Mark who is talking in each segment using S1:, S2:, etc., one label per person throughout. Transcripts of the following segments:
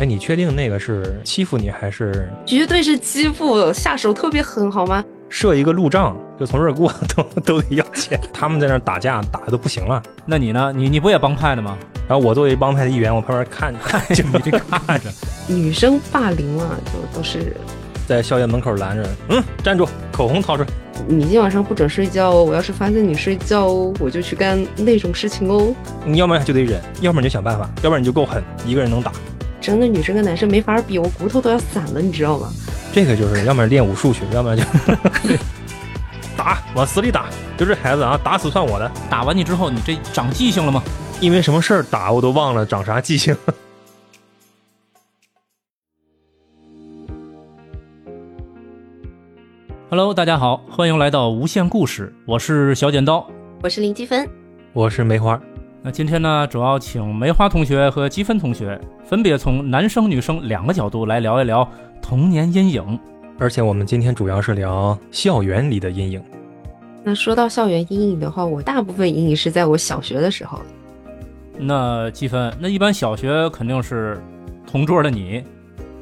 S1: 哎，你确定那个是欺负你还是
S2: 绝对是欺负，下手特别狠，好吗？
S1: 设一个路障，就从这儿过 都都得要钱？他们在那儿打架，打的都不行了。
S3: 那你呢？你你不也帮派的吗？
S1: 然后我作为帮派的一员，我旁边 看着，就
S3: 你这看着，
S2: 女生霸凌啊，就都是
S1: 在校园门口拦着，嗯，站住，口红掏出来。
S2: 你今晚上不准睡觉哦，我要是发现你睡觉哦，我就去干那种事情哦。
S1: 你要不然就得忍，要不然你就想办法，要不然你就够狠，一个人能打。
S2: 真的，女生跟男生没法比，我骨头都要散了，你知道吗？
S1: 这个就是，要么练武术去，要么就 打，往死里打。就这孩子啊，打死算我的。
S3: 打完你之后，你这长记性了吗？
S1: 因为什么事儿打我都忘了长啥记性。
S3: Hello，大家好，欢迎来到无限故事，我是小剪刀。
S2: 我是林积分，
S1: 我是梅花，
S3: 那今天呢，主要请梅花同学和积分同学分别从男生女生两个角度来聊一聊童年阴影。
S1: 而且我们今天主要是聊校园里的阴影。
S2: 那说到校园阴影的话，我大部分阴影是在我小学的时候。
S3: 那积分，那一般小学肯定是同桌的你，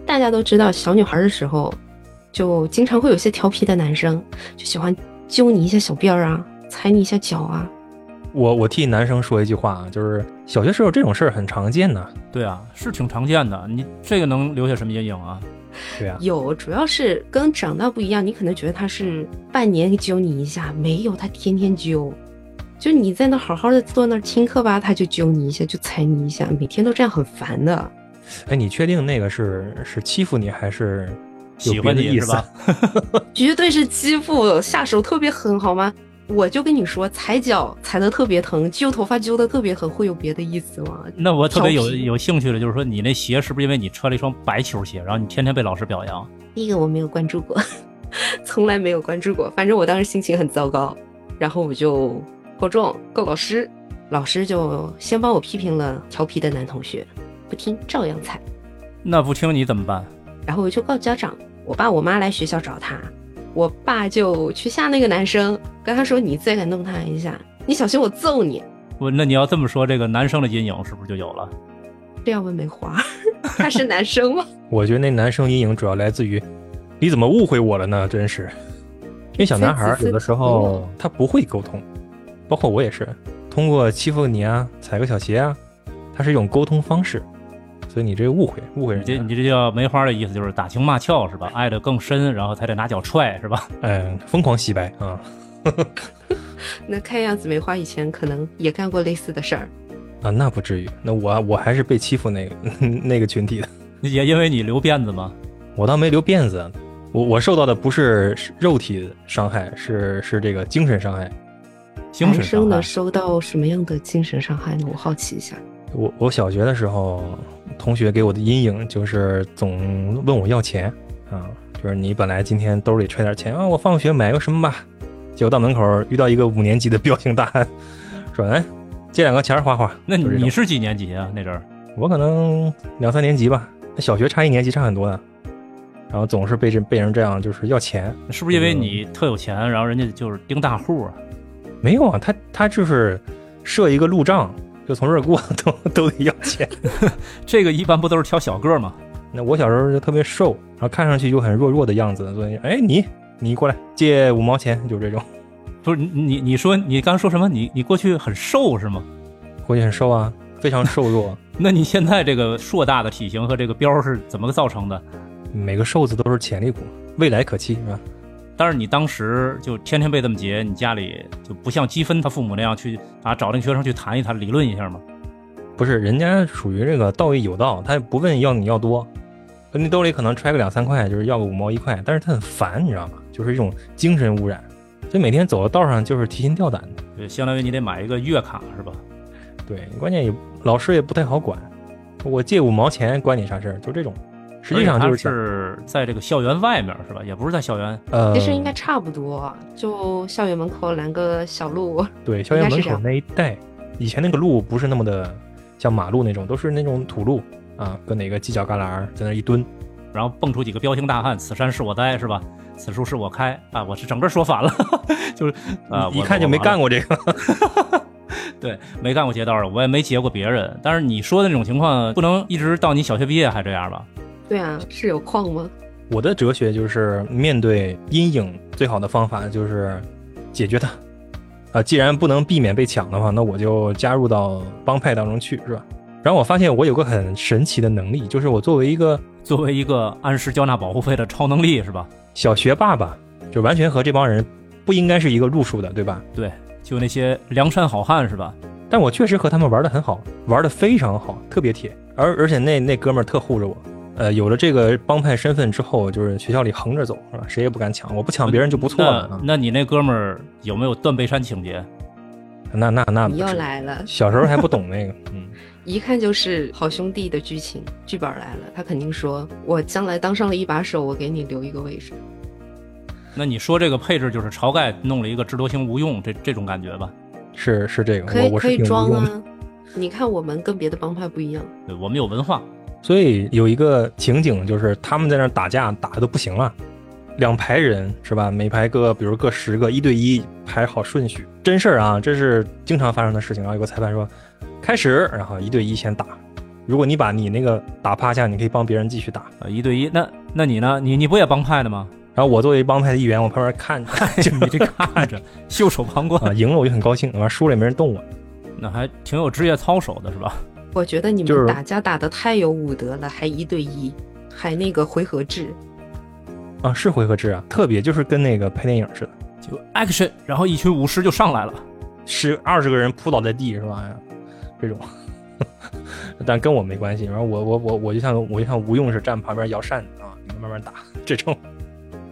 S2: 大家都知道，小女孩的时候，就经常会有些调皮的男生，就喜欢揪你一下小辫儿啊，踩你一下脚啊。
S1: 我我替男生说一句话啊，就是小学时候这种事儿很常见的。
S3: 对啊，是挺常见的。你这个能留下什么阴影啊？
S1: 对啊，
S2: 有，主要是跟长大不一样，你可能觉得他是半年揪你一下，没有，他天天揪。就你在那好好的坐那儿听课吧，他就揪你一下，就踩你一下，每天都这样，很烦的。
S1: 哎，你确定那个是是欺负你还是有
S3: 喜
S1: 别的意思？
S3: 欢你是吧？
S2: 绝对是欺负，下手特别狠，好吗？我就跟你说，踩脚踩的特别疼，揪头发揪的特别狠，会有别的意思吗？
S3: 那我特别有有兴趣的，就是说你那鞋是不是因为你穿了一双白球鞋，然后你天天被老师表扬？
S2: 第一个我没有关注过，从来没有关注过。反正我当时心情很糟糕，然后我就告状告老师，老师就先帮我批评了调皮的男同学，不听照样踩。
S3: 那不听你怎么办？
S2: 然后我就告家长，我爸我妈来学校找他，我爸就去吓那个男生，跟他说：“你再敢弄他一下，你小心我揍你。
S3: 我那你要这么说，这个男生的阴影是不是就有了？”
S2: 这要问梅花，他是男生吗？
S1: 我觉得那男生阴影主要来自于你怎么误会我了呢？真是，因为小男孩儿有的时候他不会沟通，包括我也是，通过欺负你啊、踩个小鞋啊，它是一种沟通方式，所以你这个误会误会人家，
S3: 你这这叫梅花的意思就是打情骂俏是吧？爱的更深，然后才得拿脚踹是吧？
S1: 嗯，疯狂洗白啊
S2: 那看样子梅花以前可能也干过类似的事儿。
S1: 啊，那不至于，那我我还是被欺负那个那个群体的，
S3: 也因为你留辫子吗？
S1: 我倒没留辫子，我我受到的不是肉体伤害，是是这个精神伤害。
S3: 精神
S2: 男生
S3: 伤害
S2: 能受到什么样的精神伤害呢？我好奇一下。
S1: 我我小学的时候，同学给我的阴影就是总问我要钱啊，就是你本来今天兜里揣点钱啊，我放学买个什么吧，结果到门口遇到一个五年级的彪形大汉，说哎，借两个钱花花。
S3: 那你是几年级啊？那阵儿
S1: 我可能两三年级吧，那小学差一年级差很多的，然后总是被这被人这样就是要钱，
S3: 是不是因为你特有钱，然后人家就是盯大户啊？
S1: 没有啊，他他就是设一个路障，就从这儿过 都都得要钱。
S3: 这个一般不都是挑小个儿吗？
S1: 那我小时候就特别瘦，然后看上去就很弱弱的样子，所以哎你你过来借五毛钱，就这种，
S3: 不是你你你说你刚说什么？你你过去很瘦是吗？
S1: 过去很瘦啊，非常瘦弱，
S3: 那你现在这个硕大的体型和这个膘是怎么造成的？
S1: 每个瘦子都是潜力股，未来可期是吧？
S3: 但是你当时就天天被这么劫，你家里就不像积分他父母那样去啊找那个学生去谈一谈、理论一下吗？
S1: 不是，人家属于这个道义有道，他也不问要你要多，你兜里可能揣个两三块，就是要个五毛一块，但是他很烦，你知道吗？就是一种精神污染，所以每天走到道上就是提心吊胆的。
S3: 对，相当于你得买一个月卡是吧？
S1: 对，关键也老师也不太好管，我借五毛钱关你啥事儿？就这种，实际上就是
S3: 是在这个校园外面是吧？也不是在校园。
S1: 呃，
S2: 其实应该差不多，就校园门口拦个小路。
S1: 对校园门口那一带，以前那个路不是那么的像马路那种，都是那种土路啊，搁哪个犄角旮旯儿在那一蹲。
S3: 然后蹦出几个彪形大汉，此山是我栽，是吧？此树是我开啊！我是整个说反了，就是啊，
S1: 一看就没干。过这个。
S3: 我对，没干过劫道的，我也没劫过别人。但是你说的那种情况，不能一直到你小学毕业还这样吧？
S2: 对啊，是有矿吗？
S1: 我的哲学就是面对阴影，最好的方法就是解决它。啊，既然不能避免被抢的话，那我就加入到帮派当中去，是吧？然后我发现我有个很神奇的能力，就是我作为一个
S3: 作为一个按时交纳保护费的超能力，是吧？
S1: 小学霸吧，就完全和这帮人不应该是一个路数的，对吧？
S3: 对，就那些梁山好汉，是吧？
S1: 但我确实和他们玩的很好，玩的非常好，特别铁。而而且那那哥们儿特护着我。呃，有了这个帮派身份之后，就是学校里横着走，是吧？谁也不敢抢，我不抢别人就不错了。
S3: 那你那哥们儿有没有断背山情节？
S1: 那那那你
S2: 又来了。
S1: 小时候还不懂那个，嗯，
S2: 一看就是好兄弟的剧情，剧本来了，他肯定说，我将来当上了一把手，我给你留一个位置。
S3: 那你说这个配置就是晁盖弄了一个智多星吴用这这种感觉吧？
S1: 是是这个，
S2: 可以可以装啊。你看我们跟别的帮派不一样，
S3: 对我们有文化。
S1: 所以有一个情景，就是他们在那打架，打的都不行了，两排人是吧？每排各，比如各十个，一对一排好顺序，真事儿啊，这是经常发生的事情。然后有个裁判说，开始，然后一对一先打，如果你把你那个打趴下，你可以帮别人继续打
S3: 啊。一对一，那那你呢？你你不也帮派的吗？
S1: 然后我作为帮派的一员，我旁边看着，
S3: 就你这看着，袖手旁观
S1: 啊。赢了我就很高兴，完输了也没人动我，
S3: 那还挺有职业操守的是吧？
S2: 我觉得你们打架打得太有武德了，还一对一，还那个回合制，
S1: 啊，是回合制啊，特别就是跟那个拍电影似的，
S3: 就 action，然后一群武士就上来了，
S1: 十二十个人扑倒在地是吧？这种，但跟我没关系。然后我我我我就像我就像吴用是站旁边摇扇子啊，你们慢慢打，这种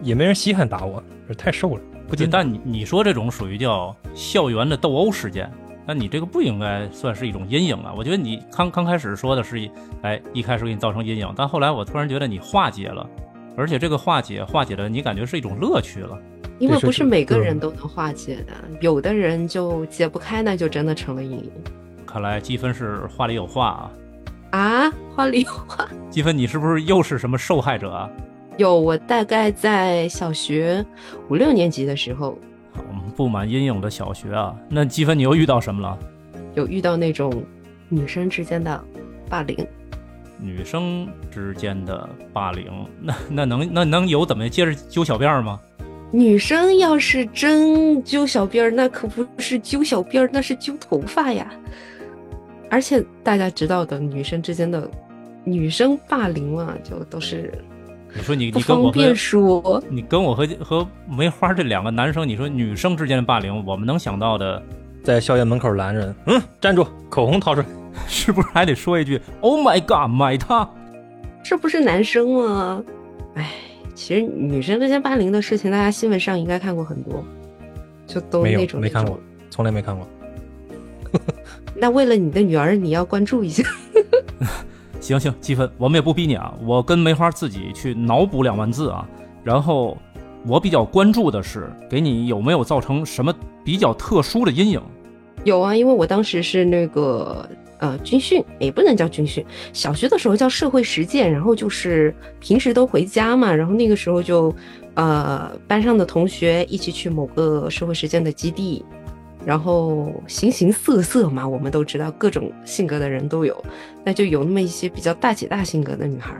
S1: 也没人稀罕打我，太瘦了。不仅
S3: 但你你说这种属于叫校园的斗殴事件。那你这个不应该算是一种阴影啊！我觉得你刚刚开始说的是，哎，一开始给你造成阴影，但后来我突然觉得你化解了，而且这个化解化解的你感觉是一种乐趣了。
S2: 因为不是每个人都能化解的，有的人就解不开，那就真的成了阴影。
S3: 看来积分是话里有话啊！
S2: 啊，话里有话。
S3: 积分，你是不是又是什么受害者啊？
S2: 有，我大概在小学五六年级的时候。
S3: 布满阴影的小学啊，那积分你又遇到什么了？
S2: 有遇到那种女生之间的霸凌。
S3: 女生之间的霸凌，那那能那能有怎么接着揪小辫儿吗？
S2: 女生要是真揪小辫儿，那可不是揪小辫儿，那是揪头发呀。而且大家知道的，女生之间的女生霸凌嘛，就都是。
S3: 你说你你跟我
S2: 和
S3: 你跟我和和梅花这两个男生，你说女生之间的霸凌，我们能想到的，
S1: 在校园门口拦人，嗯，站住，口红掏出来，
S3: 是不是还得说一句 “Oh my God，买它”？
S2: 这不是男生吗？哎，其实女生之间霸凌的事情，大家新闻上应该看过很多，就都那种
S1: 没看过，从来没看过。
S2: 那为了你的女儿，你要关注一下。
S3: 行行，积分我们也不逼你啊，我跟梅花自己去脑补两万字啊。然后我比较关注的是，给你有没有造成什么比较特殊的阴影？
S2: 有啊，因为我当时是那个呃军训，也不能叫军训，小学的时候叫社会实践，然后就是平时都回家嘛，然后那个时候就呃班上的同学一起去某个社会实践的基地。然后形形色色嘛，我们都知道各种性格的人都有，那就有那么一些比较大姐大性格的女孩，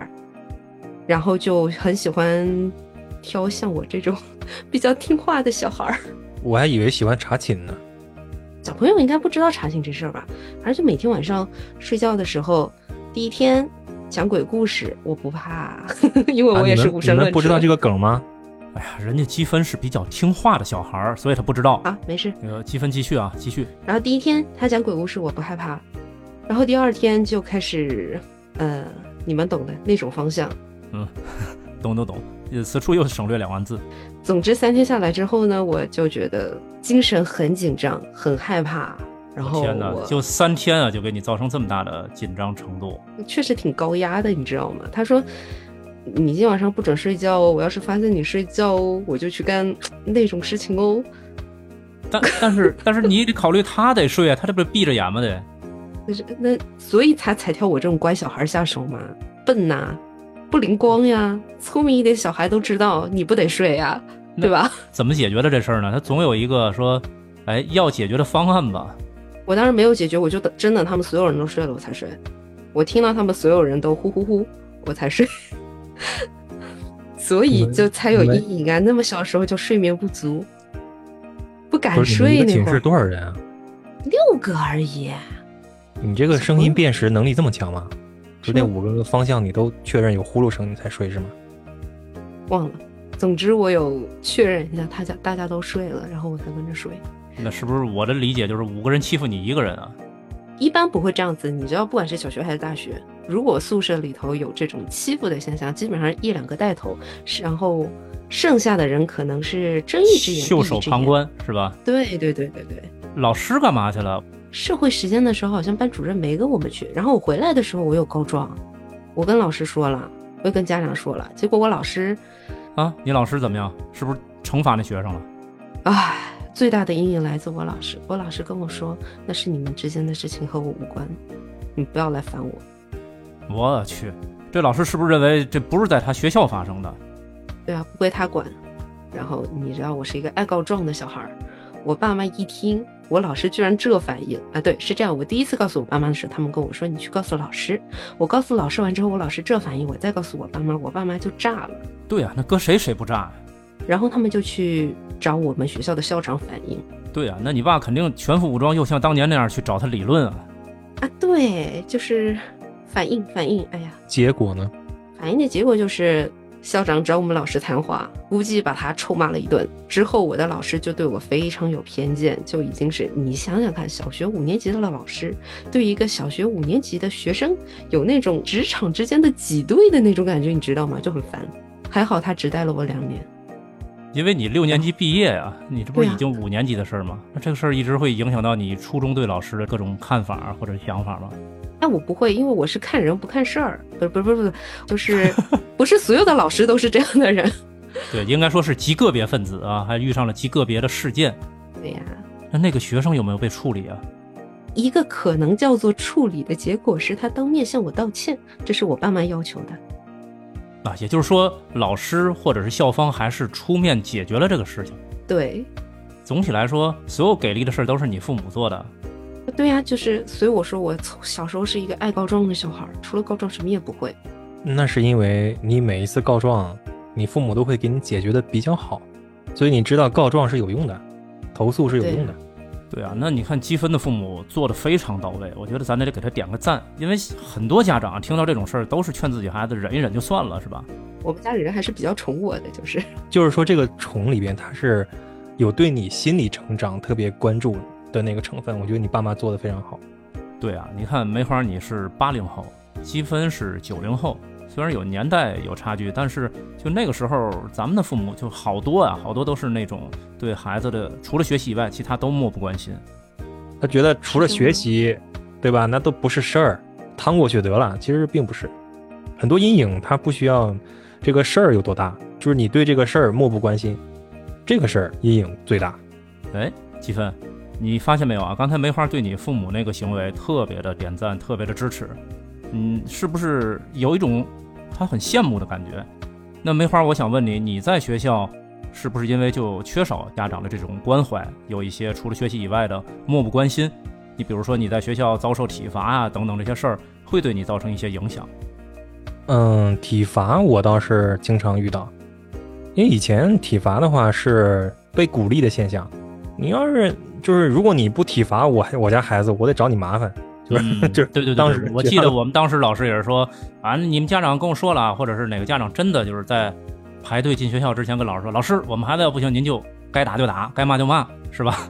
S2: 然后就很喜欢挑像我这种 比较听话的小孩儿。
S1: 我还以为喜欢查寝呢。
S2: 小朋友应该不知道查寝这事儿吧？反正就每天晚上睡觉的时候，第一天讲鬼故事，我不怕，因为我也是无神论
S1: 者。不知道这个梗吗？
S3: 哎呀，人家积分是比较听话的小孩儿，所以他不知道
S2: 啊。没事，
S3: 那个积分继续啊，继续。
S2: 然后第一天他讲鬼故事，我不害怕。然后第二天就开始，呃，你们懂的那种方向。
S3: 嗯，懂懂懂。此处又省略两万字。
S2: 总之三天下来之后呢，我就觉得精神很紧张，很害怕。然后
S3: 天哪，就三天啊，就给你造成这么大的紧张程度。
S2: 确实挺高压的，你知道吗？他说。你今天晚上不准睡觉哦！我要是发现你睡觉哦，我就去干那种事情哦。
S3: 但但是但是你得考虑他得睡啊，他这不是闭着眼吗？得。
S2: 那是那所以才才挑我这种乖小孩下手嘛？笨呐，不灵光呀！聪明一点小孩都知道你不得睡呀，对吧？
S3: 怎么解决的这事儿呢？他总有一个说，哎，要解决的方案吧？
S2: 我当时没有解决，我就等真的他们所有人都睡了我才睡。我听到他们所有人都呼呼呼，我才睡。所以就才有阴影啊！那么小时候就睡眠不足，不敢睡。
S1: 那寝室多少人啊？
S2: 六个而已。
S1: 你这个声音辨识能力这么强吗？就那五个方向你都确认有呼噜声你才睡是吗？
S2: 忘了。总之我有确认一下，他家大家都睡了，然后我才跟着睡。
S3: 那是不是我的理解就是五个人欺负你一个人啊？
S2: 一般不会这样子。你知道，不管是小学还是大学，如果宿舍里头有这种欺负的现象，基本上一两个带头，然后剩下的人可能是睁一只眼
S3: 袖手旁观，是吧？
S2: 对对对对对。
S3: 老师干嘛去了？
S2: 社会实践的时候，好像班主任没跟我们去。然后我回来的时候，我有告状，我跟老师说了，我又跟家长说了。结果我老师，
S3: 啊，你老师怎么样？是不是惩罚那学生了？
S2: 唉，最大的阴影来自我老师。我老师跟我说，那是你们之间的事情，和我无关，你不要来烦我。
S3: 我去，这老师是不是认为这不是在他学校发生的？
S2: 对啊，不归他管。然后你知道，我是一个爱告状的小孩儿。我爸妈一听。我老师居然这反应啊！对，是这样。我第一次告诉我爸妈的时候，他们跟我说：“你去告诉老师。”我告诉老师完之后，我老师这反应，我再告诉我爸妈，我爸妈就炸了。
S3: 对啊，那搁谁谁不炸呀？
S2: 然后他们就去找我们学校的校长反映。
S3: 对啊，那你爸肯定全副武装，又像当年那样去找他理论啊。
S2: 啊，对，就是反应反应。哎呀，
S1: 结果呢？
S2: 反应的结果就是。校长找我们老师谈话，估计把他臭骂了一顿。之后，我的老师就对我非常有偏见，就已经是你想想看，小学五年级的老师对一个小学五年级的学生有那种职场之间的挤兑的那种感觉，你知道吗？就很烦。还好他只带了我两年，
S3: 因为你六年级毕业呀，你这不是已经五年级的事儿吗？那这个事儿一直会影响到你初中对老师的各种看法或者想法吗？
S2: 但我不会，因为我是看人不看事儿，不不不不，就是不是所有的老师都是这样的人。
S3: 对，应该说是极个别分子啊，还遇上了极个别的事件。
S2: 对呀，
S3: 那那个学生有没有被处理啊？
S2: 一个可能叫做处理的结果是他当面向我道歉，这是我爸妈要求的。
S3: 啊，也就是说，老师或者是校方还是出面解决了这个事情。
S2: 对，
S3: 总体来说，所有给力的事儿都是你父母做的。
S2: 对呀，就是所以我说我从小时候是一个爱告状的小孩，除了告状什么也不会。
S1: 那是因为你每一次告状，你父母都会给你解决的比较好，所以你知道告状是有用的，投诉是有用的。
S3: 对啊，那你看积分的父母做的非常到位，我觉得咱得给他点个赞，因为很多家长听到这种事儿都是劝自己孩子忍一忍就算了，是吧？
S2: 我们家里人还是比较宠我的，就是
S1: 就是说这个宠里边他是有对你心理成长特别关注。的那个成分，我觉得你爸妈做的非常好。
S3: 对啊，你看梅花，你是八零后，积分是九零后，虽然有年代有差距，但是就那个时候，咱们的父母就好多啊，好多都是那种对孩子的除了学习以外，其他都漠不关心。
S1: 他觉得除了学习，对吧？那都不是事儿，趟过去得了。其实并不是，很多阴影他不需要这个事儿有多大，就是你对这个事儿漠不关心，这个事儿阴影最大。
S3: 哎，积分。你发现没有啊？刚才梅花对你父母那个行为特别的点赞，特别的支持，嗯，是不是有一种他很羡慕的感觉？那梅花，我想问你，你在学校是不是因为就缺少家长的这种关怀，有一些除了学习以外的漠不关心？你比如说你在学校遭受体罚啊等等这些事儿，会对你造成一些影响？
S1: 嗯，体罚我倒是经常遇到，因为以前体罚的话是被鼓励的现象，你要是。就是如果你不体罚我，我家孩子，我得找你麻烦。就是 就
S3: 对对对，
S1: 当时
S3: 我记得我们当时老师也是说啊，你们家长跟我说了，或者是哪个家长真的就是在排队进学校之前跟老师说，老师，我们孩子要不行，您就该打就打，该骂就骂，是吧？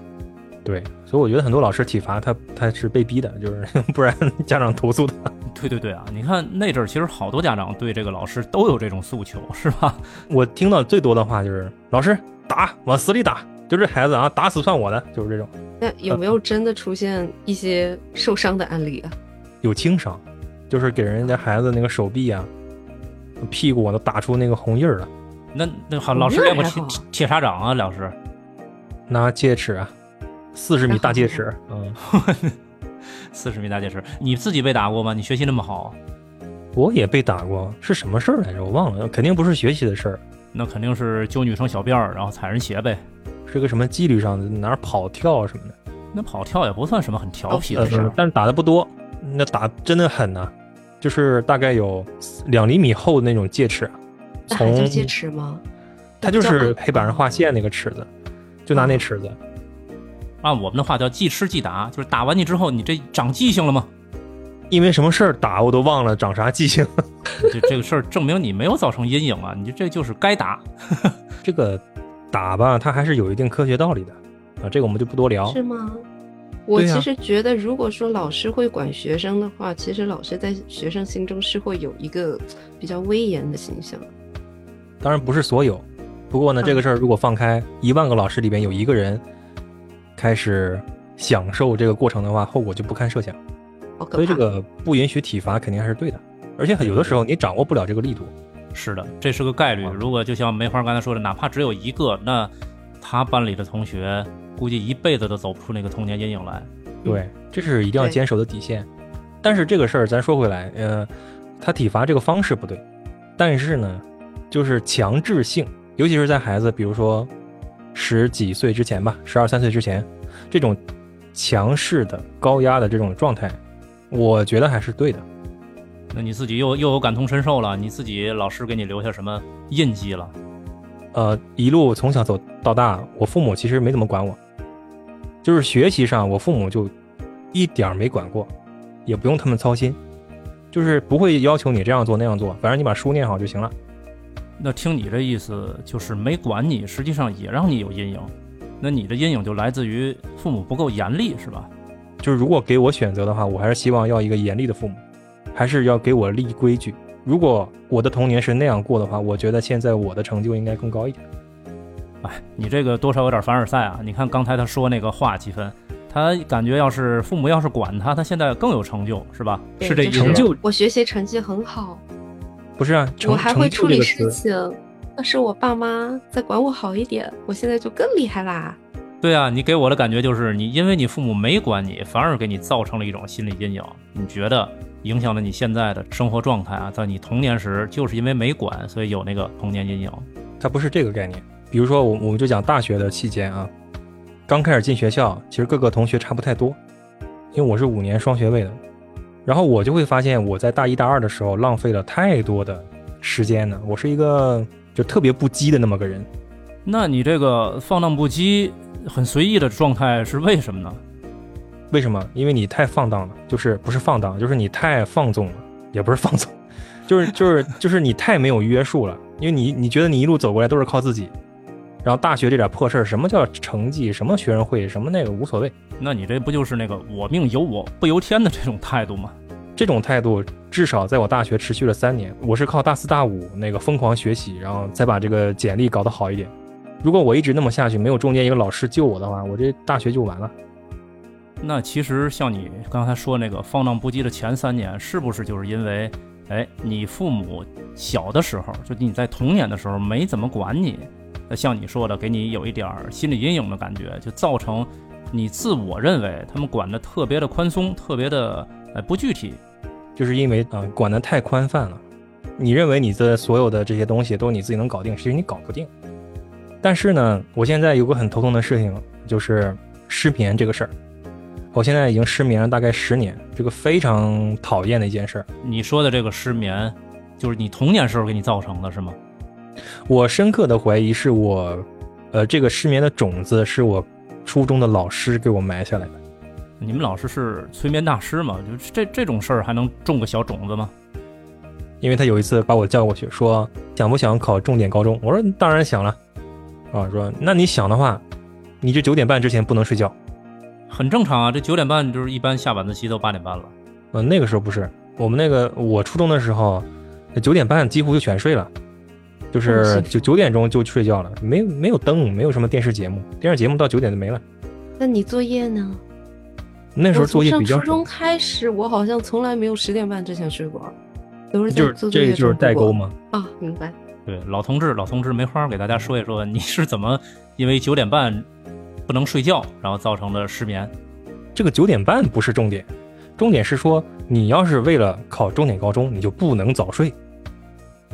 S1: 对，所以我觉得很多老师体罚他他是被逼的，就是 不然家长投诉他。
S3: 对对对啊，你看那阵儿其实好多家长对这个老师都有这种诉求，是吧？
S1: 我听到最多的话就是老师打，往死里打。就这孩子啊，打死算我的，就是这种。
S2: 那有没有真的出现一些受伤的案例啊？
S1: 有轻伤，就是给人家孩子那个手臂啊、屁股都打出那个红印儿了。
S3: 那那好，老师练过铁铁砂掌啊？老师
S1: 拿戒尺啊，四十米大戒尺，嗯，
S3: 四十米大戒尺。你自己被打过吗？你学习那么好？
S1: 我也被打过，是什么事儿来着？我忘了，肯定不是学习的事儿。
S3: 那肯定是揪女生小辫儿，然后踩人鞋呗。
S1: 是个什么纪律上的哪儿跑跳什么的？
S3: 那跑跳也不算什么很调皮的事儿，
S1: 但是打的不多，那打真的狠呐，就是大概有两厘米厚的那种戒尺，从
S2: 戒尺吗？
S1: 它就是黑板上画线那个尺子，就拿那尺子。
S3: 按我们的话叫即吃即打，就是打完你之后，你这长记性了吗？
S1: 因为什么事儿打我都忘了，长啥记性？
S3: 这这个事儿证明你没有造成阴影啊！你这就是该打。
S1: 这个打吧，它还是有一定科学道理的啊。这个我们就不多聊。
S2: 是吗？我其实觉得，如果说老师会管学生的话，其实老师在学生心中是会有一个比较威严的形象。
S1: 当然不是所有，不过呢，这个事儿如果放开一万个老师里边有一个人开始享受这个过程的话，后果就不堪设想。所以这个不允许体罚肯定还是对的，而且有的时候你掌握不了这个力度。
S3: 是的，这是个概率。如果就像梅花刚才说的，哪怕只有一个，那他班里的同学估计一辈子都走不出那个童年阴影来。
S1: 对，这是一定要坚守的底线。但是这个事儿咱说回来，呃，他体罚这个方式不对，但是呢，就是强制性，尤其是在孩子比如说十几岁之前吧，十二三岁之前，这种强势的高压的这种状态。我觉得还是对的，
S3: 那你自己又又有感同身受了？你自己老师给你留下什么印记了？
S1: 呃，一路从小走到大，我父母其实没怎么管我，就是学习上，我父母就一点没管过，也不用他们操心，就是不会要求你这样做那样做，反正你把书念好就行了。
S3: 那听你这意思，就是没管你，实际上也让你有阴影。那你的阴影就来自于父母不够严厉，是吧？
S1: 就是如果给我选择的话，我还是希望要一个严厉的父母，还是要给我立规矩。如果我的童年是那样过的话，我觉得现在我的成就应该更高一点。
S3: 哎，你这个多少有点凡尔赛啊！你看刚才他说那个话几分，他感觉要是父母要是管他，他现在更有成就，是吧？是这
S1: 成就。
S2: 我学习成绩很好，
S1: 不是啊？
S2: 我还会处理事情。要是我爸妈再管我好一点，我现在就更厉害啦。
S3: 对啊，你给我的感觉就是你，因为你父母没管你，反而给你造成了一种心理阴影。你觉得影响了你现在的生活状态啊？在你童年时，就是因为没管，所以有那个童年阴影。
S1: 它不是这个概念。比如说，我我们就讲大学的期间啊，刚开始进学校，其实各个同学差不太多，因为我是五年双学位的，然后我就会发现我在大一大二的时候浪费了太多的时间呢。我是一个就特别不羁的那么个人。
S3: 那你这个放荡不羁。很随意的状态是为什么呢？
S1: 为什么？因为你太放荡了，就是不是放荡，就是你太放纵了，也不是放纵，就是就是就是你太没有约束了。因为你你觉得你一路走过来都是靠自己，然后大学这点破事儿，什么叫成绩，什么学生会，什么那个无所谓。
S3: 那你这不就是那个我命由我不由天的这种态度吗？
S1: 这种态度至少在我大学持续了三年，我是靠大四大五那个疯狂学习，然后再把这个简历搞得好一点。如果我一直那么下去，没有中间一个老师救我的话，我这大学就完了。
S3: 那其实像你刚才说那个放荡不羁的前三年，是不是就是因为，哎，你父母小的时候，就你在童年的时候没怎么管你，那像你说的，给你有一点心理阴影的感觉，就造成你自我认为他们管的特别的宽松，特别的呃不具体，
S1: 就是因为啊管的太宽泛了，你认为你的所有的这些东西都你自己能搞定，其实你搞不定。但是呢，我现在有个很头痛的事情，就是失眠这个事儿。我现在已经失眠了大概十年，这个非常讨厌的一件事儿。
S3: 你说的这个失眠，就是你童年时候给你造成的，是吗？
S1: 我深刻的怀疑是我，呃，这个失眠的种子是我初中的老师给我埋下来的。
S3: 你们老师是催眠大师吗？就这这种事儿还能种个小种子吗？
S1: 因为他有一次把我叫过去，说想不想考重点高中？我说当然想了。啊，说那你想的话，你这九点半之前不能睡觉，
S3: 很正常啊。这九点半就是一般下晚自习都八点半了。
S1: 嗯，那个时候不是我们那个，我初中的时候，九点半几乎就全睡了，就是九九点钟就睡觉了，没没有灯，没有什么电视节目，电视节目到九点就没了。
S2: 那你作业呢？
S1: 那时候作业比较。
S2: 初中开始，我好像从来没有十点半之前睡过，都是
S1: 就是这个就是代沟吗？
S2: 啊，明白。
S3: 对，老同志，老同志，梅花给大家说一说，你是怎么因为九点半不能睡觉，然后造成了失眠？
S1: 这个九点半不是重点，重点是说你要是为了考重点高中，你就不能早睡。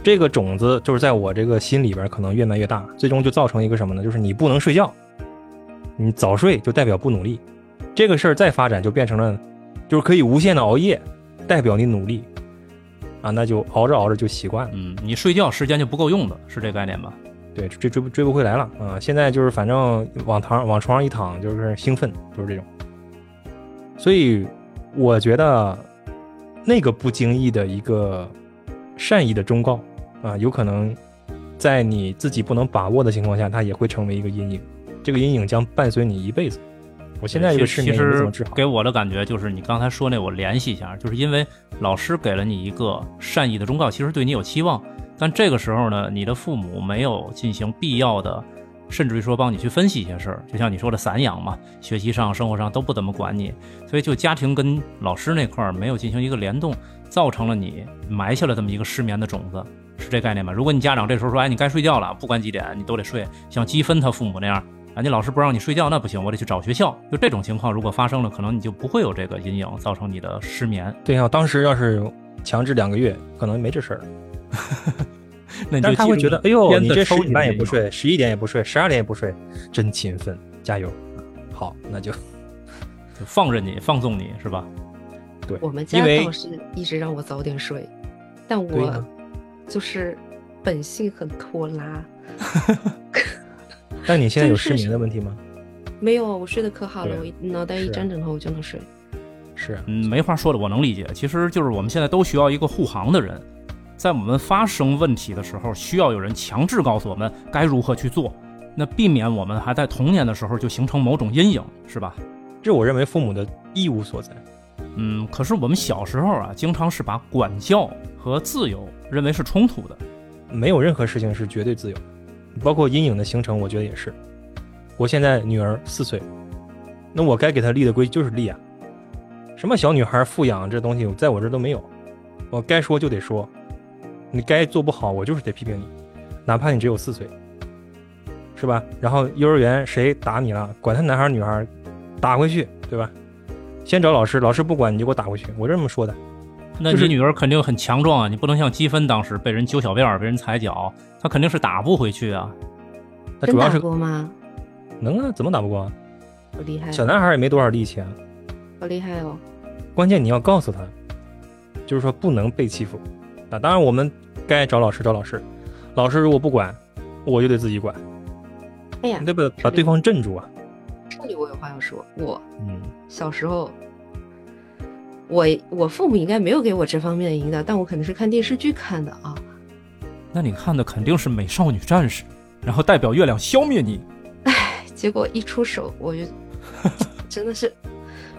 S1: 这个种子就是在我这个心里边可能越埋越大，最终就造成一个什么呢？就是你不能睡觉，你早睡就代表不努力，这个事儿再发展就变成了，就是可以无限的熬夜，代表你努力，啊，那就熬着熬着就习惯了。
S3: 嗯，你睡觉时间就不够用的，是这概念吧？
S1: 对，追追不追不回来了啊！现在就是反正往躺往床上一躺就是兴奋，就是这种。所以我觉得那个不经意的一个善意的忠告啊，有可能在你自己不能把握的情况下，它也会成为一个阴影。这个阴影将伴随你一辈子。我现在这个失眠怎么治好？
S3: 给我的感觉就是你刚才说那，我联系一下，就是因为老师给了你一个善意的忠告，其实对你有期望。但这个时候呢，你的父母没有进行必要的，甚至于说帮你去分析一些事儿，就像你说的散养嘛，学习上、生活上都不怎么管你，所以就家庭跟老师那块儿没有进行一个联动，造成了你埋下了这么一个失眠的种子，是这概念吧？如果你家长这时候说，哎，你该睡觉了，不管几点你都得睡，像积分他父母那样，啊，你老师不让你睡觉，那不行，我得去找学校。就这种情况如果发生了，可能你就不会有这个阴影，造成你的失眠。
S1: 对呀，当时要是强制两个月，可能没这事儿。
S3: 那
S1: 但是他会觉得，哎呦，你这十点半也不睡，十一点也不睡，十二点也不睡，真勤奋，加油！好，那就
S3: 就放任你，放纵你是吧？
S1: 对，
S2: 我们家倒是一直让我早点睡，但我就是本性很拖拉。
S1: 但你现在有失眠的问题吗？
S2: 没有，我睡得可好了，我脑袋一沾枕头我就能睡。
S1: 是，
S3: 嗯，没话说了，我能理解。其实就是我们现在都需要一个护航的人。在我们发生问题的时候，需要有人强制告诉我们该如何去做，那避免我们还在童年的时候就形成某种阴影，是吧？
S1: 这我认为父母的义务所在。
S3: 嗯，可是我们小时候啊，经常是把管教和自由认为是冲突的。
S1: 没有任何事情是绝对自由，包括阴影的形成，我觉得也是。我现在女儿四岁，那我该给她立的规矩就是立啊。什么小女孩富养这东西，在我这都没有，我该说就得说。你该做不好，我就是得批评你，哪怕你只有四岁，是吧？然后幼儿园谁打你了，管他男孩女孩，打回去，对吧？先找老师，老师不管你就给我打回去，我这么说的。
S3: 那你女儿肯定很强壮啊，你不能像积分当时被人揪小辫儿被人踩脚，她肯定是打不回去啊。
S1: 那主要是
S2: 过吗？
S1: 能啊，怎么打不过啊？
S2: 好厉害！
S1: 小男孩也没多少力气啊。
S2: 好厉害哦！
S1: 关键你要告诉他，就是说不能被欺负。啊，当然我们该找老师找老师，老师如果不管，我就得自己管。
S2: 哎呀，
S1: 你得把把对方镇住啊！
S2: 这里我有话要说，我嗯，小时候，我我父母应该没有给我这方面的引导，但我肯定是看电视剧看的啊。
S3: 那你看的肯定是《美少女战士》，然后代表月亮消灭你。
S2: 哎，结果一出手，我就 真的是。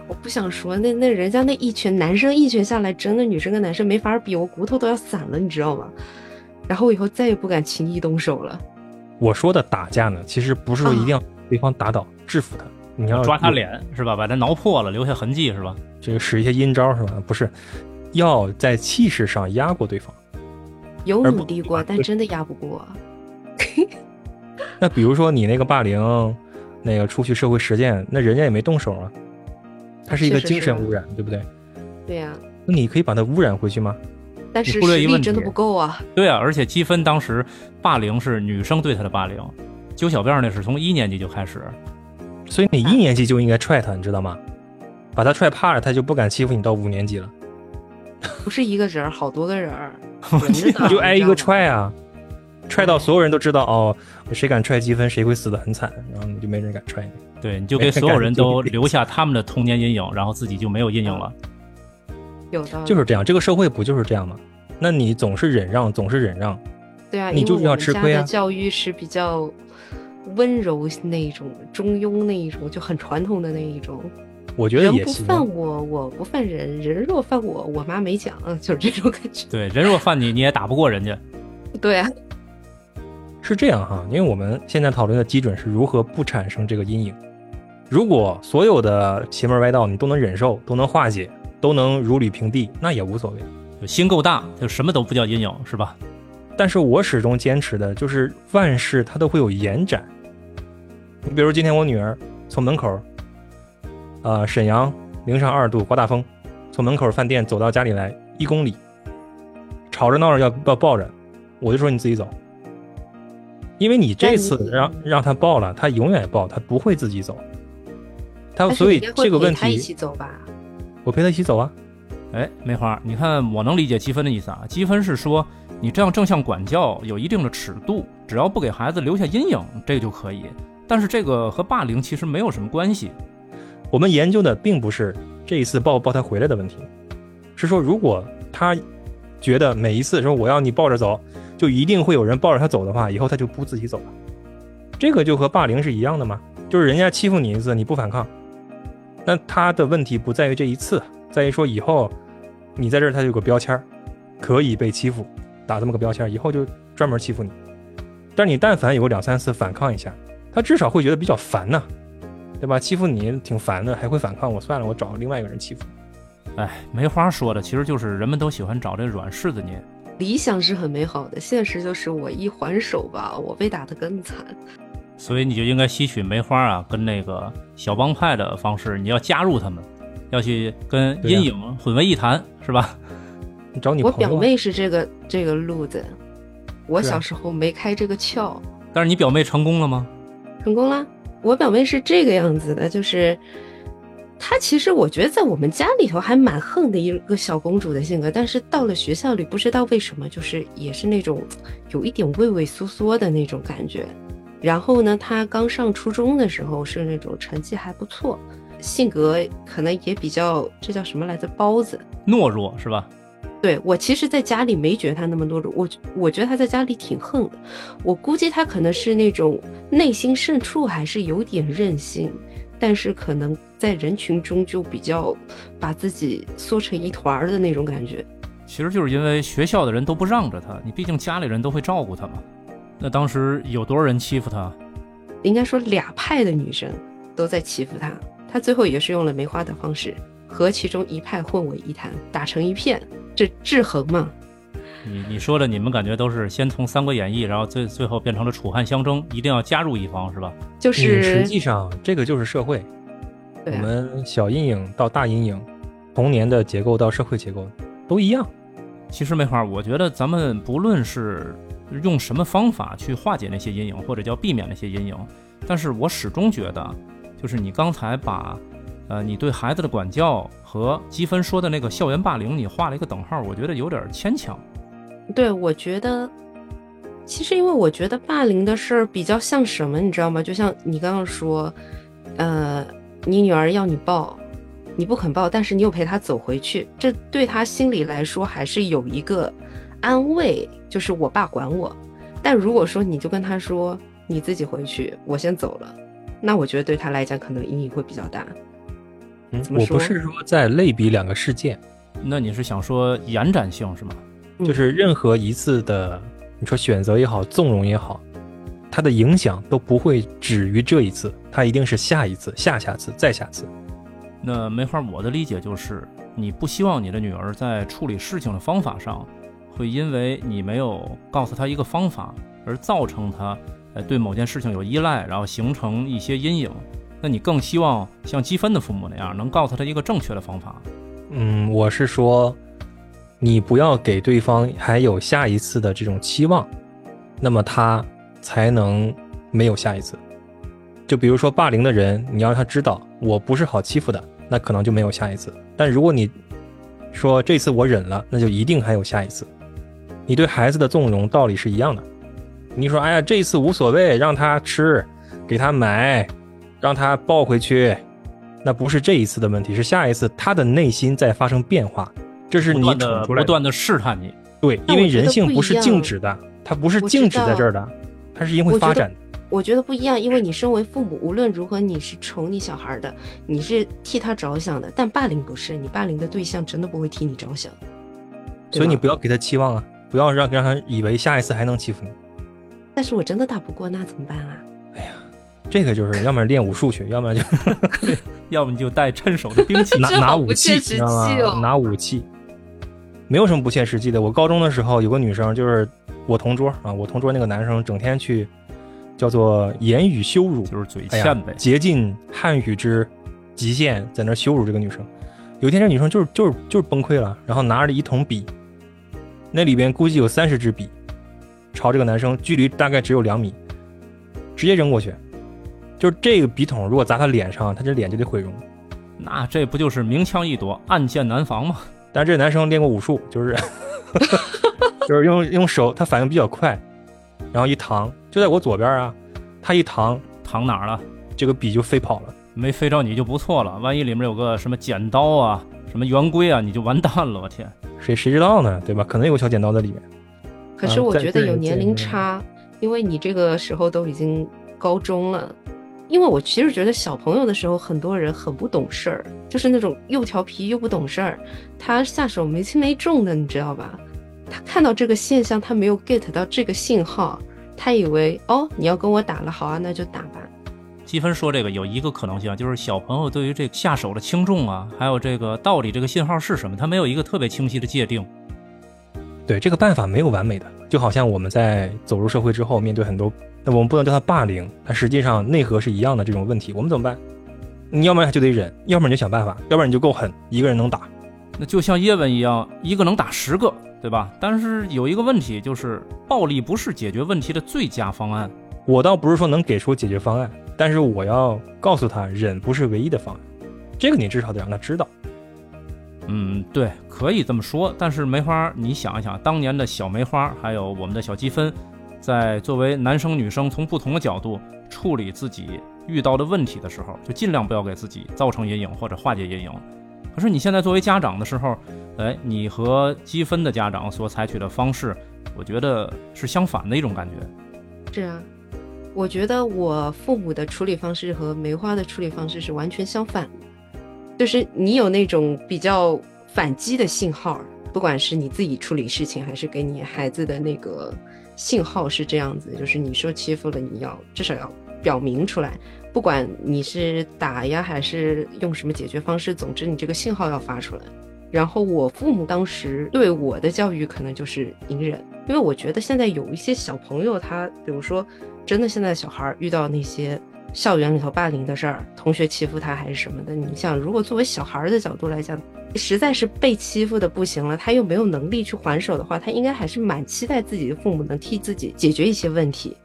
S2: 我不想说，那那人家那一拳，男生一拳下来，真的女生跟男生没法比，我骨头都要散了，你知道吗？然后我以后再也不敢轻易动手了。
S1: 我说的打架呢，其实不是说一定要对方打倒、制服他，你要
S3: 抓他脸是吧？把他挠破了，留下痕迹是吧？
S1: 这个使一些阴招是吧？不是，要在气势上压过对方。
S2: 有努力过，但真的压不过。
S1: 那比如说你那个霸凌，那个出去社会实践，那人家也没动手啊。它是一个精神污染，对不对？
S2: 对呀。
S1: 那你可以把它污染回去吗？
S2: 但是实力真的不够啊。
S3: 对啊，而且积分当时霸凌是女生对他的霸凌，揪小辫那是从一年级就开始，
S1: 所以你一年级就应该踹他，你知道吗？把他踹怕了，他就不敢欺负你到五年级了。
S2: 不是一个人，好多个人，
S1: 你就挨一个踹啊，踹到所有人都知道哦，谁敢踹积分谁会死的很惨，然后你就没人敢踹你。
S3: 对，你就给所有人都留下他们的童年阴影，然后自己就没有阴影了。
S2: 有的
S1: 就是这样，这个社会不就是这样吗？那你总是忍让，总是忍让，
S2: 对啊，
S1: 你就是要吃亏啊。
S2: 教育是比较温柔那一种，中庸那一种，就很传统的那一种。
S1: 我觉得
S2: 人不犯我，我不犯人；人若犯我，我妈没讲，就是这种感觉。
S3: 对，人若犯你，你也打不过人家。
S2: 对啊，
S1: 是这样哈，因为我们现在讨论的基准是如何不产生这个阴影。如果所有的邪门歪道你都能忍受，都能化解，都能如履平地，那也无所谓。
S3: 就心够大，就什么都不叫阴影，是吧？
S1: 但是我始终坚持的就是万事它都会有延展。你比如今天我女儿从门口，呃，沈阳零上二度，刮大风，从门口饭店走到家里来一公里，吵着闹着要要抱着，我就说你自己走，因为你这次让让他抱了，他永远抱，他不会自己走。他所以这个问题，
S2: 他一起走吧。
S1: 我陪他一起走啊。
S3: 哎，梅花，你看我能理解积分的意思啊。积分是说你这样正向管教有一定的尺度，只要不给孩子留下阴影，这个就可以。但是这个和霸凌其实没有什么关系。
S1: 我们研究的并不是这一次抱不抱他回来的问题，是说如果他觉得每一次说我要你抱着走，就一定会有人抱着他走的话，以后他就不自己走了。这个就和霸凌是一样的嘛？就是人家欺负你一次，你不反抗，那他的问题不在于这一次，在于说以后你在这儿他就有个标签儿可以被欺负，打这么个标签儿以后就专门欺负你。但你但凡有个两三次反抗一下，他至少会觉得比较烦呐，对吧？欺负你挺烦的，还会反抗，我算了，我找另外一个人欺负。
S3: 哎，没话说的，其实就是人们都喜欢找这软柿子捏。
S2: 理想是很美好的，现实就是我一还手吧，我被打得更惨。
S3: 所以你就应该吸取梅花啊，跟那个小帮派的方式，你要加入他们，要去跟阴影混为一谈，是吧？
S1: 你找你
S2: 我表妹是这个这个路子，我小时候没开这个窍。
S3: 但是你表妹成功了吗？
S2: 成功了。我表妹是这个样子的，就是她其实我觉得在我们家里头还蛮横的一个小公主的性格，但是到了学校里，不知道为什么，就是也是那种有一点畏畏缩缩的那种感觉。然后呢，他刚上初中的时候是那种成绩还不错，性格可能也比较，这叫什么来着？包子，
S3: 懦弱是吧？
S2: 对我其实，在家里没觉得他那么懦弱，我我觉得他在家里挺横的。我估计他可能是那种内心深处还是有点任性，但是可能在人群中就比较把自己缩成一团儿的那种感觉。
S3: 其实就是因为学校的人都不让着他，你毕竟家里人都会照顾他嘛。那当时有多少人欺负他？
S2: 应该说俩派的女生都在欺负他，他最后也是用了梅花的方式和其中一派混为一谈，打成一片，这制衡嘛。
S3: 你你说的，你们感觉都是先从《三国演义》，然后最最后变成了楚汉相争，一定要加入一方是吧？
S2: 就是
S1: 实际上这个就是社会，我们小阴影到大阴影，童年的结构到社会结构都一样。
S3: 其实梅花，我觉得咱们不论是。用什么方法去化解那些阴影，或者叫避免那些阴影？但是我始终觉得，就是你刚才把，呃，你对孩子的管教和积分说的那个校园霸凌，你画了一个等号，我觉得有点牵强。
S2: 对，我觉得，其实因为我觉得霸凌的事儿比较像什么，你知道吗？就像你刚刚说，呃，你女儿要你抱，你不肯抱，但是你又陪他走回去，这对他心里来说还是有一个。安慰就是我爸管我，但如果说你就跟他说你自己回去，我先走了，那我觉得对他来讲可能阴影会比较大。
S1: 嗯，我不是说在类比两个事件，
S3: 那你是想说延展性是吗？
S1: 就是任何一次的，你说选择也好，纵容也好，它的影响都不会止于这一次，它一定是下一次、下下次、再下次。
S3: 那梅花，我的理解就是，你不希望你的女儿在处理事情的方法上。会因为你没有告诉她一个方法，而造成她呃对某件事情有依赖，然后形成一些阴影。那你更希望像积分的父母那样，能告诉他一个正确的方法。
S1: 嗯，我是说，你不要给对方还有下一次的这种期望，那么他才能没有下一次。就比如说霸凌的人，你要让他知道我不是好欺负的，那可能就没有下一次。但如果你说这次我忍了，那就一定还有下一次。你对孩子的纵容道理是一样的。你说，哎呀，这一次无所谓，让他吃，给他买，让他抱回去，那不是这一次的问题，是下一次他的内心在发生变化，这是你
S3: 的不断的试探你。
S1: 对，因为人性不是静止的，它不是静止在这儿的，它是因为发展的。
S2: 我觉得不一样，因为你身为父母，无论如何你是宠你小孩的，你是替他着想的，但霸凌不是，你霸凌的对象真的不会替你着想，
S1: 所以你不要给他期望啊。不要让让他以为下一次还能欺负你，
S2: 但是我真的打不过，那怎么办啊？
S1: 哎呀，这个就是要么练武术去，要么就
S3: 要么你就带趁手的兵器，
S1: 拿拿武器，知道吗？拿武器，没有什么不切实际的。我高中的时候有个女生，就是我同桌啊，我同桌那个男生整天去叫做言语羞辱，
S3: 就是嘴欠呗，
S1: 竭尽汉语之极限在那羞辱这个女生。有一天这女生就是就是就是崩溃了，然后拿着一桶笔。那里边估计有三十支笔，朝这个男生，距离大概只有两米，直接扔过去，就是这个笔筒如果砸他脸上，他这脸就得毁容。
S3: 那这不就是明枪易躲，暗箭难防吗？
S1: 但这男生练过武术，就是 就是用用手，他反应比较快，然后一扛就在我左边啊，他一扛
S3: 扛哪儿了？
S1: 这个笔就飞跑了，
S3: 没飞着你就不错了。万一里面有个什么剪刀啊、什么圆规啊，你就完蛋了。我天，
S1: 谁谁知道呢？对吧？可能有个小剪刀在里面。
S2: 可是我觉得有年龄差，因为你这个时候都已经高中了。因为我其实觉得小朋友的时候，很多人很不懂事儿，就是那种又调皮又不懂事儿，他下手没轻没重的，你知道吧？他看到这个现象，他没有 get 到这个信号，他以为哦，你要跟我打了，好啊，那就打吧。
S3: 积分说这个有一个可能性，就是小朋友对于这下手的轻重啊，还有这个到底这个信号是什么，他没有一个特别清晰的界定。
S1: 对，这个办法没有完美的，就好像我们在走入社会之后，面对很多。那我们不能叫他霸凌，但实际上内核是一样的这种问题，我们怎么办？你要不然就得忍，要不然你就想办法，要不然你就够狠，一个人能打。
S3: 那就像叶问一样，一个能打十个，对吧？但是有一个问题，就是暴力不是解决问题的最佳方案。
S1: 我倒不是说能给出解决方案，但是我要告诉他，忍不是唯一的方案。这个你至少得让他知道。
S3: 嗯，对，可以这么说。但是梅花，你想一想，当年的小梅花，还有我们的小积分。在作为男生女生从不同的角度处理自己遇到的问题的时候，就尽量不要给自己造成阴影或者化解阴影。可是你现在作为家长的时候，哎，你和积分的家长所采取的方式，我觉得是相反的一种感觉。
S2: 是啊，我觉得我父母的处理方式和梅花的处理方式是完全相反，就是你有那种比较反击的信号，不管是你自己处理事情，还是给你孩子的那个。信号是这样子，就是你受欺负了，你要至少要表明出来，不管你是打呀，还是用什么解决方式，总之你这个信号要发出来。然后我父母当时对我的教育可能就是隐忍，因为我觉得现在有一些小朋友，他比如说真的现在小孩遇到那些校园里头霸凌的事儿，同学欺负他还是什么的，你想如果作为小孩的角度来讲。实在是被欺负的不行了，他又没有能力去还手的话，他应该还是蛮期待自己的父母能替自己解决一些问题。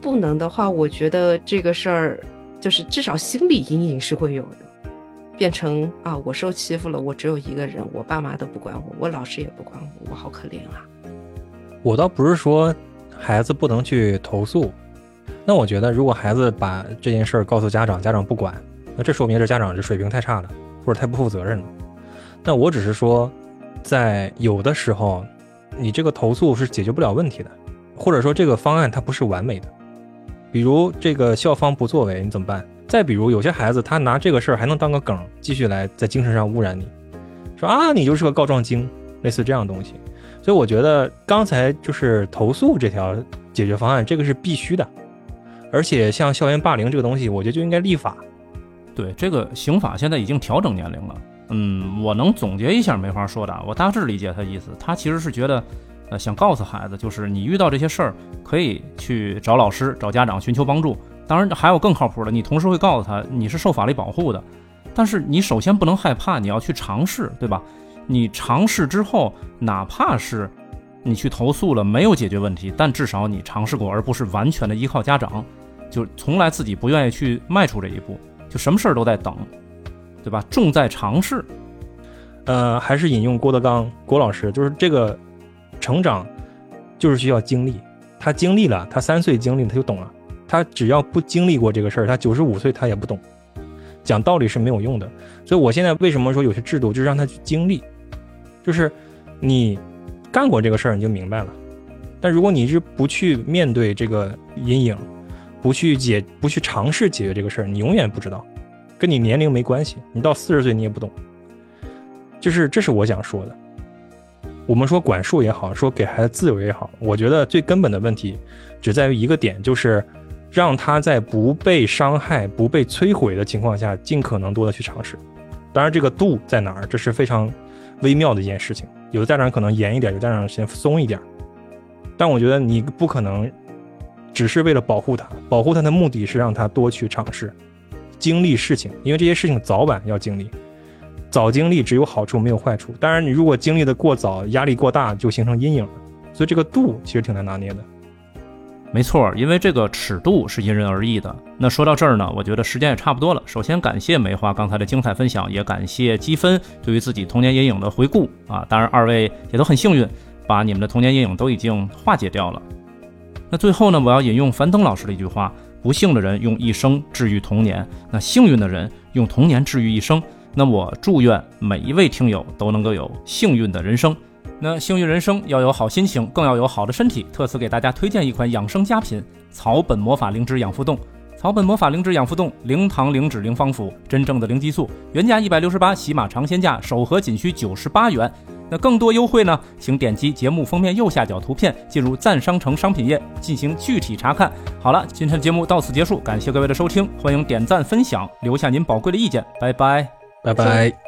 S2: 不能的话，我觉得这个事儿就是至少心理阴影是会有的，变成啊，我受欺负了，我只有一个人，我爸妈都不管我，我老师也不管我，我好可怜啊。
S1: 我倒不是说孩子不能去投诉，那我觉得如果孩子把这件事儿告诉家长，家长不管，那这说明这家长这水平太差了，或者太不负责任了。那我只是说，在有的时候，你这个投诉是解决不了问题的，或者说这个方案它不是完美的。比如这个校方不作为，你怎么办？再比如有些孩子他拿这个事儿还能当个梗，继续来在精神上污染你，说啊你就是个告状精，类似这样东西。所以我觉得刚才就是投诉这条解决方案，这个是必须的。而且像校园霸凌这个东西，我觉得就应该立法。
S3: 对，这个刑法现在已经调整年龄了。嗯，我能总结一下梅花说的，我大致理解他意思。他其实是觉得，呃，想告诉孩子，就是你遇到这些事儿，可以去找老师、找家长寻求帮助。当然，还有更靠谱的，你同时会告诉他，你是受法律保护的。但是你首先不能害怕，你要去尝试，对吧？你尝试之后，哪怕是你去投诉了没有解决问题，但至少你尝试过，而不是完全的依靠家长，就从来自己不愿意去迈出这一步，就什么事儿都在等。对吧？重在尝试。
S1: 呃，还是引用郭德纲郭老师，就是这个成长就是需要经历。他经历了，他三岁经历他就懂了。他只要不经历过这个事儿，他九十五岁他也不懂。讲道理是没有用的。所以我现在为什么说有些制度，就是让他去经历，就是你干过这个事儿，你就明白了。但如果你是不去面对这个阴影，不去解，不去尝试解决这个事儿，你永远不知道。跟你年龄没关系，你到四十岁你也不懂，就是这是我想说的。我们说管束也好，说给孩子自由也好，我觉得最根本的问题只在于一个点，就是让他在不被伤害、不被摧毁的情况下，尽可能多的去尝试。当然，这个度在哪儿，这是非常微妙的一件事情。有的家长可能严一点，有的家长先松一点。但我觉得你不可能只是为了保护他，保护他的目的是让他多去尝试。经历事情，因为这些事情早晚要经历，早经历只有好处没有坏处。当然，你如果经历的过早，压力过大，就形成阴影了。所以这个度其实挺难拿捏的。
S3: 没错，因为这个尺度是因人而异的。那说到这儿呢，我觉得时间也差不多了。首先感谢梅花刚才的精彩分享，也感谢积分对于自己童年阴影的回顾啊。当然，二位也都很幸运，把你们的童年阴影都已经化解掉了。那最后呢，我要引用樊登老师的一句话：不幸的人用一生治愈童年，那幸运的人用童年治愈一生。那我祝愿每一位听友都能够有幸运的人生。那幸运人生要有好心情，更要有好的身体。特此给大家推荐一款养生佳品——草本魔法灵芝养肤冻。草本魔法灵芝养肤冻，零糖、零脂、零防腐，真正的零激素。原价一百六十八，喜马尝鲜价首盒仅需九十八元。那更多优惠呢？请点击节目封面右下角图片，进入赞商城商品页进行具体查看。好了，今天的节目到此结束，感谢各位的收听，欢迎点赞分享，留下您宝贵的意见，拜拜，
S1: 拜拜。